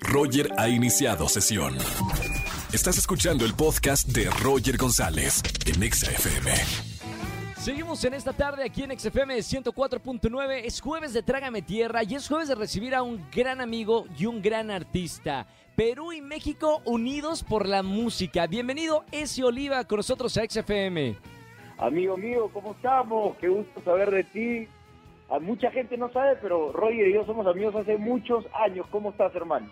Roger ha iniciado sesión. Estás escuchando el podcast de Roger González en Exa FM. Seguimos en esta tarde aquí en XFM 104.9. Es jueves de Trágame Tierra y es jueves de recibir a un gran amigo y un gran artista. Perú y México unidos por la música. Bienvenido, Esi Oliva, con nosotros a XFM. Amigo mío, ¿cómo estamos? Qué gusto saber de ti. A mucha gente no sabe, pero Roger y yo somos amigos hace muchos años. ¿Cómo estás, hermano?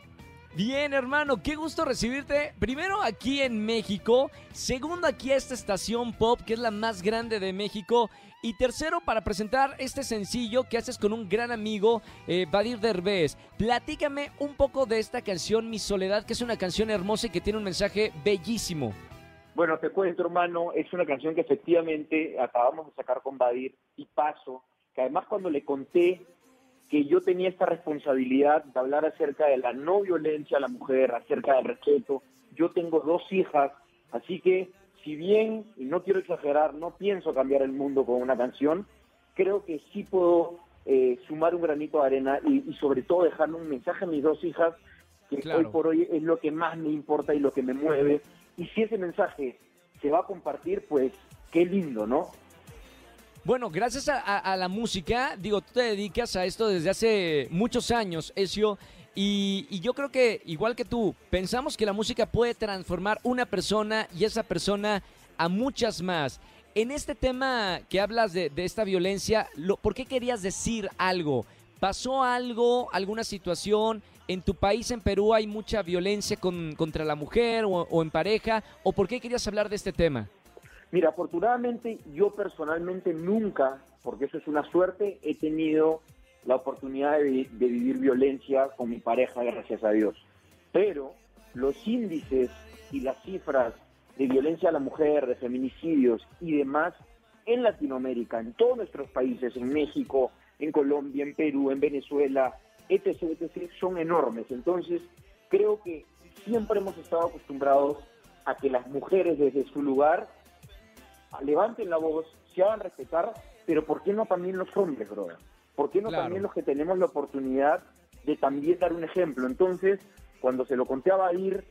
Bien, hermano, qué gusto recibirte. Primero aquí en México, segundo aquí a esta estación pop que es la más grande de México y tercero para presentar este sencillo que haces con un gran amigo, eh, Badir Derbez. Platícame un poco de esta canción Mi Soledad, que es una canción hermosa y que tiene un mensaje bellísimo. Bueno, te cuento, hermano, es una canción que efectivamente acabamos de sacar con Badir y Paso, que además cuando le conté que yo tenía esta responsabilidad de hablar acerca de la no violencia a la mujer, acerca del respeto. Yo tengo dos hijas, así que si bien, y no quiero exagerar, no pienso cambiar el mundo con una canción, creo que sí puedo eh, sumar un granito de arena y, sobre todo dejarle un mensaje a mis dos hijas, que hoy por hoy es lo que más me importa y lo que me mueve. Y si ese mensaje se va a compartir, pues qué lindo, ¿no? Bueno, gracias a, la música, digo, tú te dedicas a esto desde hace muchos años, Ezio, y, y, yo creo que, igual que tú, pensamos que la música puede transformar una persona y esa persona a muchas más. En este tema que hablas de, esta violencia, lo, ¿por qué querías decir algo? ¿Pasó algo, alguna situación? ¿En tu país, en Perú, hay mucha violencia contra la mujer o en pareja? ¿O por qué querías hablar de este tema? Mira, afortunadamente yo personalmente nunca, porque eso es una suerte, he tenido la oportunidad de, vivir violencia con mi pareja, gracias a Dios. Pero los índices y las cifras de violencia a la mujer, de feminicidios y demás en Latinoamérica, en todos nuestros países, en México, en Colombia, en Perú, en Venezuela, etc., etc., son enormes. Entonces, creo que siempre hemos estado acostumbrados a que las mujeres desde su lugar levanten la voz, se hagan respetar, pero ¿por qué no también los hombres, brother? ¿Por qué no también los que tenemos la oportunidad de también dar un ejemplo? Entonces, cuando se lo conté a Badir,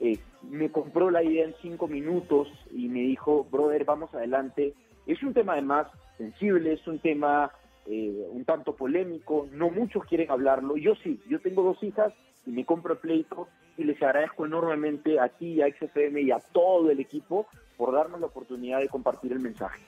eh, me compró la idea en cinco minutos y me dijo, brother, vamos adelante. Es un tema además sensible, es un tema eh, un tanto polémico, no muchos quieren hablarlo. Yo sí, yo tengo dos hijas y me compro el pleito y les agradezco enormemente a ti, a XFM y a todo el equipo por darnos la oportunidad de compartir el mensaje.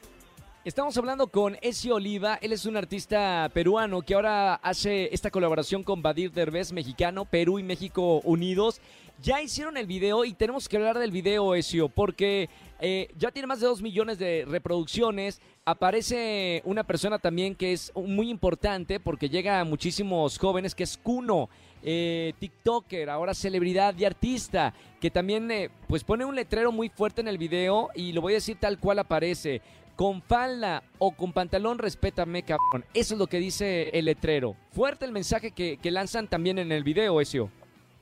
Estamos hablando con Ezio Oliva, él es un artista peruano que ahora hace esta colaboración con Badir Derbez, mexicano, Perú y México unidos. Ya hicieron el video y tenemos que hablar del video, Ezio, porque eh, ya tiene más de dos millones de reproducciones. Aparece una persona también que es muy importante porque llega a muchísimos jóvenes, que es Kuno, eh, TikToker, ahora celebridad y artista, que también eh, pues pone un letrero muy fuerte en el video y lo voy a decir tal cual aparece. Con falda o con pantalón, respétame, cabrón. Eso es lo que dice el letrero. Fuerte el mensaje que, que lanzan también en el video, Ezio.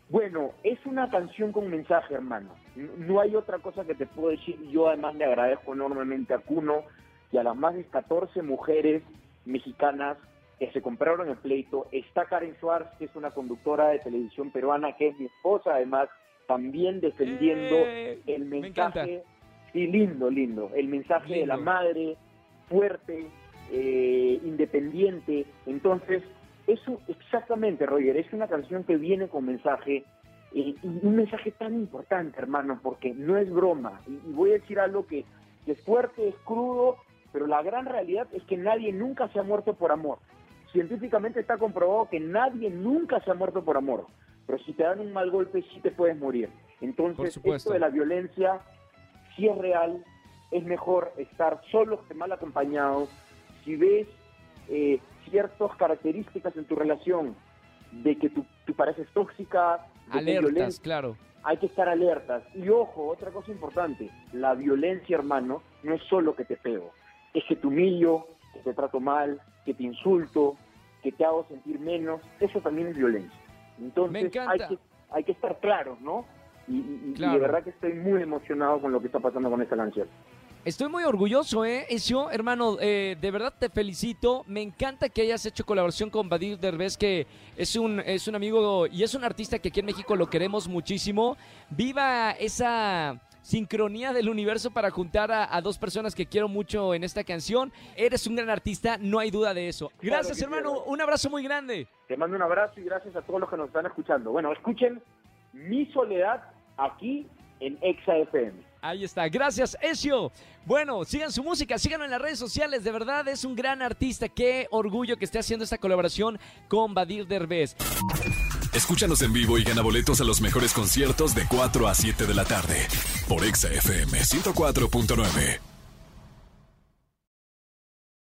Bueno, es una canción con mensaje, hermano. No hay otra cosa que te puedo decir. Yo además le agradezco enormemente a Cuno y a las más de 14 mujeres mexicanas que se compraron el pleito. Está Karen Schwartz, que es una conductora de televisión peruana, que es mi esposa, además, también defendiendo eh, el mensaje. Sí, lindo, lindo. El mensaje de la madre, fuerte, eh, independiente. Entonces, eso exactamente, Roger, es una canción que viene con mensaje y un mensaje tan importante, hermano, porque no es broma. Y, voy a decir algo que, es fuerte, es crudo, pero la gran realidad es que nadie nunca se ha muerto por amor. Científicamente está comprobado que nadie nunca se ha muerto por amor. Pero si te dan un mal golpe, sí te puedes morir. Entonces, esto de la violencia, si es real, es mejor estar solo que mal acompañado. Si ves eh, ciertas características en tu relación, de que tu, tu pareja es tóxica, de alertas, claro. Hay que estar alertas. Y ojo, otra cosa importante, la violencia, hermano, no es solo que te pego, es que te humillo, que te trato mal, que te insulto, que te hago sentir menos, eso también es violencia. Entonces hay que, hay que estar claros, ¿no? Y, y, de verdad que estoy muy emocionado con lo que está pasando con esta canción. Estoy muy orgulloso, ¿eh? Ezio, hermano, eh, de verdad te felicito. Me encanta que hayas hecho colaboración con Badir Derbez, que es un, es un amigo y es un artista que aquí en México lo queremos muchísimo. Viva esa sincronía del universo para juntar a, dos personas que quiero mucho en esta canción. Eres un gran artista, no hay duda de eso. Gracias, hermano. Un abrazo muy grande. Te mando un abrazo y gracias a todos los que nos están escuchando. Bueno, escuchen Mi Soledad aquí en Exa FM. Ahí está, gracias Ezio. Bueno, sigan su música, síganlo en las redes sociales, de verdad es un gran artista, qué orgullo que esté haciendo esta colaboración con Badir Derbez. Escúchanos en vivo y gana boletos a los mejores conciertos de 4 a 7 de la tarde por Exa FM 104.9.